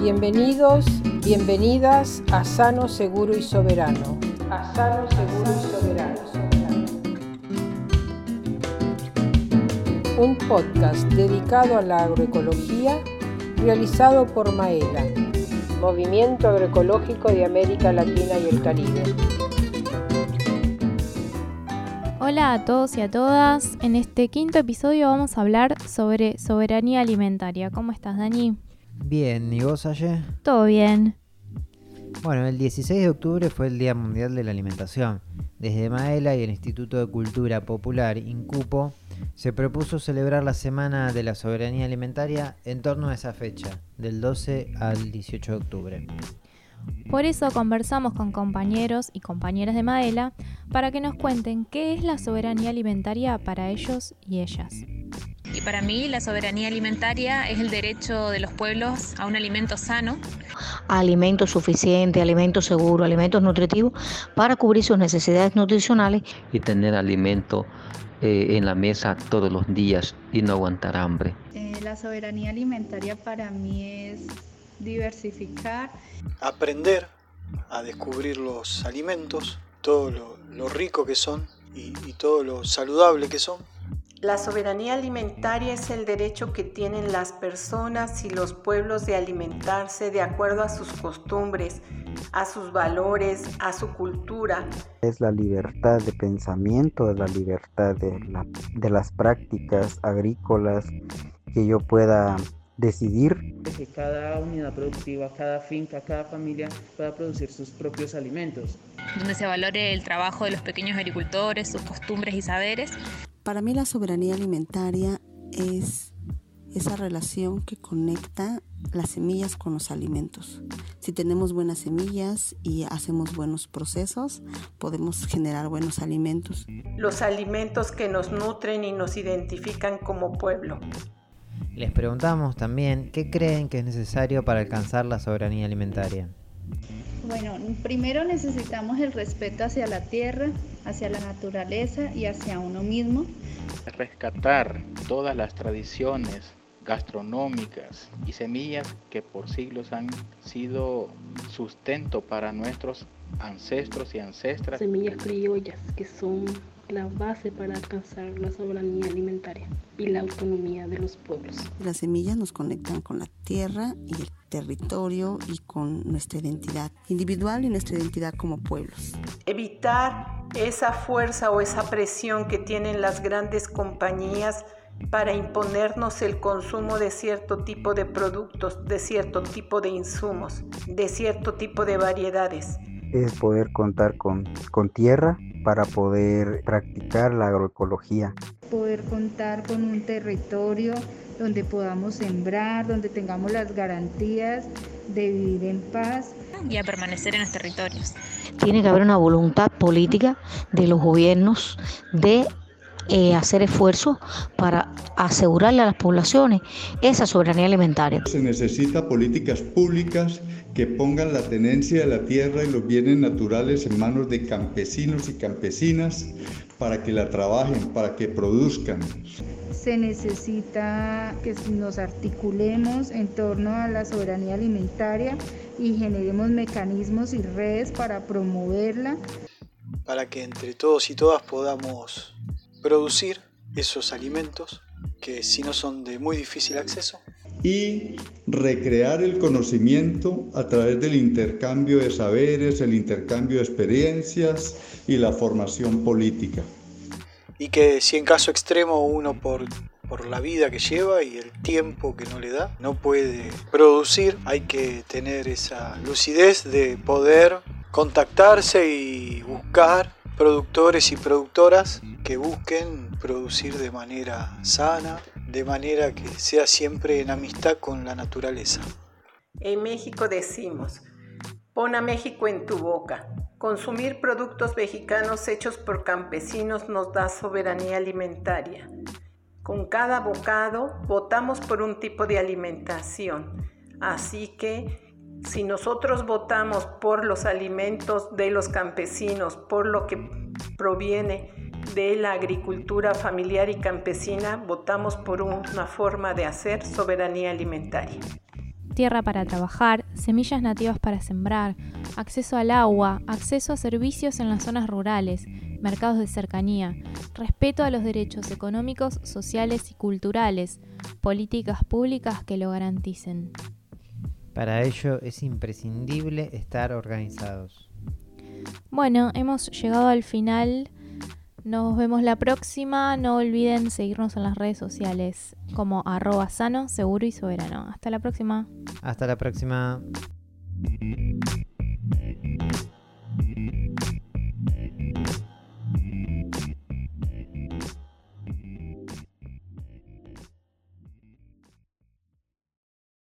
Bienvenidos, bienvenidas a Sano, Seguro y Soberano. A Sano, Seguro y Soberano. Un podcast dedicado a la agroecología realizado por Maela, Movimiento Agroecológico de América Latina y el Caribe. Hola a todos y a todas. En este quinto episodio vamos a hablar sobre soberanía alimentaria. ¿Cómo estás, Dani? Bien, ¿y vos, Aye? Todo bien. Bueno, el 16 de octubre fue el Día Mundial de la Alimentación. Desde Maela y el Instituto de Cultura Popular, INCUPO, se propuso celebrar la Semana de la Soberanía Alimentaria en torno a esa fecha, del 12 al 18 de octubre. Por eso conversamos con compañeros y compañeras de Maela para que nos cuenten qué es la soberanía alimentaria para ellos y ellas. Y para mí la soberanía alimentaria es el derecho de los pueblos a un alimento sano. alimento suficiente, alimento seguro, alimentos nutritivos para cubrir sus necesidades nutricionales. Y tener alimento eh, en la mesa todos los días y no aguantar hambre. Eh, la soberanía alimentaria para mí es diversificar. Aprender a descubrir los alimentos, todo lo, lo rico que son y, y todo lo saludable que son. La soberanía alimentaria es el derecho que tienen las personas y los pueblos de alimentarse de acuerdo a sus costumbres, a sus valores, a su cultura. Es la libertad de pensamiento, la libertad de, la, de las prácticas agrícolas, que yo pueda decidir. Que cada unidad productiva, cada finca, cada familia pueda producir sus propios alimentos. Donde se valore el trabajo de los pequeños agricultores, sus costumbres y saberes. Para mí la soberanía alimentaria es esa relación que conecta las semillas con los alimentos. Si tenemos buenas semillas y hacemos buenos procesos, podemos generar buenos alimentos. Los alimentos que nos nutren y nos identifican como pueblo. Les preguntamos también qué creen que es necesario para alcanzar la soberanía alimentaria. Bueno, primero necesitamos el respeto hacia la tierra, hacia la naturaleza y hacia uno mismo. Rescatar todas las tradiciones gastronómicas y semillas que por siglos han sido sustento para nuestros ancestros y ancestras. Semillas criollas que son la base para alcanzar la soberanía alimentaria y la autonomía de los pueblos. Las semillas nos conectan con la tierra y el territorio y con nuestra identidad individual y nuestra identidad como pueblos. Evitar esa fuerza o esa presión que tienen las grandes compañías para imponernos el consumo de cierto tipo de productos, de cierto tipo de insumos, de cierto tipo de variedades. Es poder contar con, con tierra para poder practicar la agroecología. Poder contar con un territorio donde podamos sembrar, donde tengamos las garantías de vivir en paz. Y a permanecer en los territorios. Tiene que haber una voluntad política de los gobiernos de eh, hacer esfuerzos para asegurarle a las poblaciones esa soberanía alimentaria. Se necesita políticas públicas que pongan la tenencia de la tierra y los bienes naturales en manos de campesinos y campesinas para que la trabajen, para que produzcan. Se necesita que nos articulemos en torno a la soberanía alimentaria y generemos mecanismos y redes para promoverla. Para que entre todos y todas podamos producir esos alimentos que si no son de muy difícil acceso. Y recrear el conocimiento a través del intercambio de saberes, el intercambio de experiencias y la formación política. Y que si en caso extremo uno por, por la vida que lleva y el tiempo que no le da, no puede producir, hay que tener esa lucidez de poder contactarse y buscar productores y productoras que busquen producir de manera sana, de manera que sea siempre en amistad con la naturaleza. En México decimos, pon a México en tu boca. Consumir productos mexicanos hechos por campesinos nos da soberanía alimentaria. Con cada bocado votamos por un tipo de alimentación. Así que si nosotros votamos por los alimentos de los campesinos, por lo que proviene de la agricultura familiar y campesina, votamos por una forma de hacer soberanía alimentaria. tierra para trabajar, semillas nativas para sembrar, acceso al agua, acceso a servicios en las zonas rurales, mercados de cercanía, respeto a los derechos económicos, sociales y culturales, políticas públicas que lo garanticen. Para ello es imprescindible estar organizados. Bueno, hemos llegado al final. Nos vemos la próxima. No olviden seguirnos en las redes sociales como arroba sano, seguro y soberano. Hasta la próxima. Hasta la próxima.